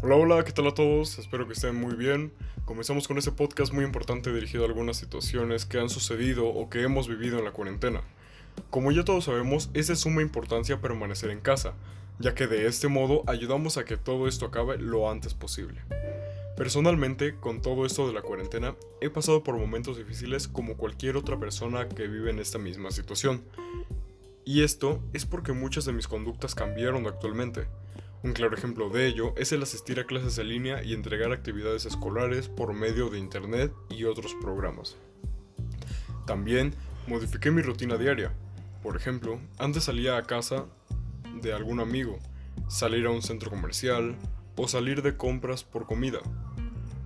Hola, hola, ¿qué tal a todos? Espero que estén muy bien. Comenzamos con este podcast muy importante dirigido a algunas situaciones que han sucedido o que hemos vivido en la cuarentena. Como ya todos sabemos, es de suma importancia permanecer en casa, ya que de este modo ayudamos a que todo esto acabe lo antes posible. Personalmente, con todo esto de la cuarentena, he pasado por momentos difíciles como cualquier otra persona que vive en esta misma situación. Y esto es porque muchas de mis conductas cambiaron actualmente. Un claro ejemplo de ello es el asistir a clases en línea y entregar actividades escolares por medio de Internet y otros programas. También modifiqué mi rutina diaria. Por ejemplo, antes salía a casa de algún amigo, salir a un centro comercial o salir de compras por comida,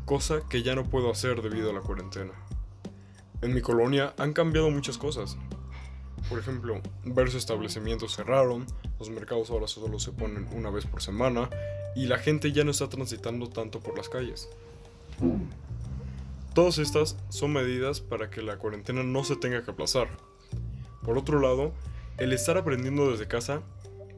cosa que ya no puedo hacer debido a la cuarentena. En mi colonia han cambiado muchas cosas, por ejemplo, varios establecimientos cerraron, los mercados ahora solo se ponen una vez por semana y la gente ya no está transitando tanto por las calles. Todas estas son medidas para que la cuarentena no se tenga que aplazar. Por otro lado, el estar aprendiendo desde casa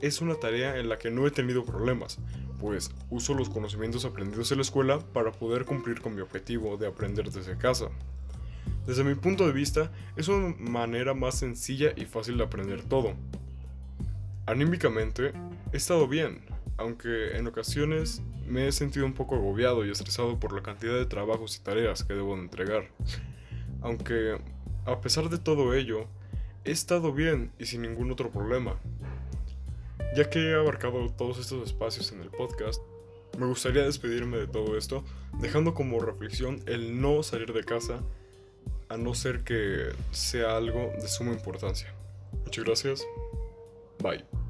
es una tarea en la que no he tenido problemas, pues uso los conocimientos aprendidos en la escuela para poder cumplir con mi objetivo de aprender desde casa. Desde mi punto de vista, es una manera más sencilla y fácil de aprender todo. Anímicamente, he estado bien, aunque en ocasiones me he sentido un poco agobiado y estresado por la cantidad de trabajos y tareas que debo entregar. Aunque, a pesar de todo ello, he estado bien y sin ningún otro problema. Ya que he abarcado todos estos espacios en el podcast, me gustaría despedirme de todo esto, dejando como reflexión el no salir de casa a no ser que sea algo de suma importancia. Muchas gracias. Bye.